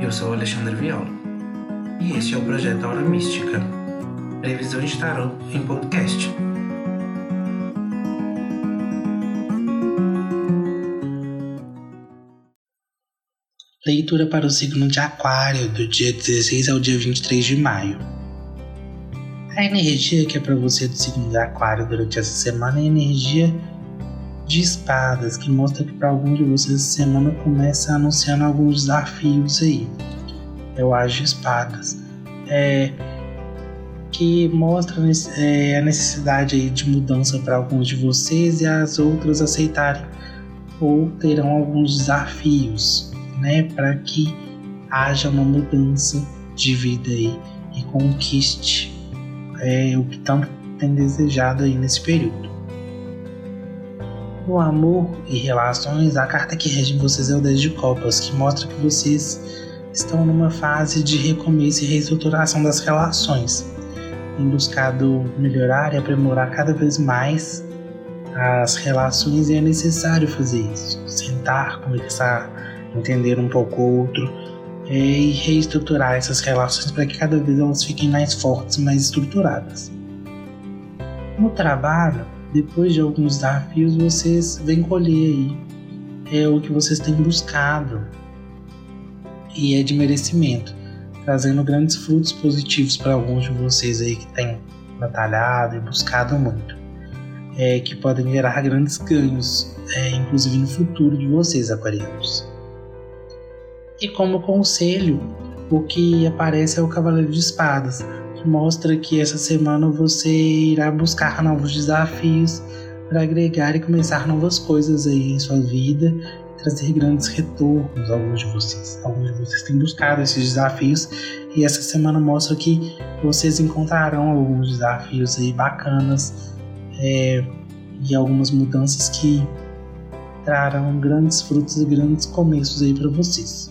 Eu sou Alexandre Viola e este é o projeto Aura Mística, previsão de tarot em podcast. Leitura para o signo de Aquário do dia 16 ao dia 23 de maio. A energia que é para você do signo de Aquário durante essa semana é energia de espadas, que mostra que para algum de vocês essa semana começa anunciando alguns desafios aí. Eu acho de espadas. É, que mostra é, a necessidade aí de mudança para alguns de vocês e as outras aceitarem ou terão alguns desafios, né, para que haja uma mudança de vida aí e conquiste é, o que tanto tem desejado aí nesse período. No amor e relações, a carta que rege vocês é o 10 de Copas, que mostra que vocês estão numa fase de recomeço e reestruturação das relações, em buscado melhorar e aprimorar cada vez mais as relações e é necessário fazer isso. Sentar, conversar, entender um pouco o outro é, e reestruturar essas relações para que cada vez elas fiquem mais fortes, mais estruturadas. No trabalho, depois de alguns desafios, vocês vêm colher aí é o que vocês têm buscado e é de merecimento, trazendo grandes frutos positivos para alguns de vocês aí que têm batalhado e buscado muito, é, que podem gerar grandes ganhos, é, inclusive no futuro de vocês, aquarianos. E como conselho, o que aparece é o Cavaleiro de Espadas, mostra que essa semana você irá buscar novos desafios para agregar e começar novas coisas aí em sua vida trazer grandes retornos alguns de vocês. Alguns de vocês têm buscado esses desafios e essa semana mostra que vocês encontrarão alguns desafios aí bacanas é, e algumas mudanças que trarão grandes frutos e grandes começos aí para vocês.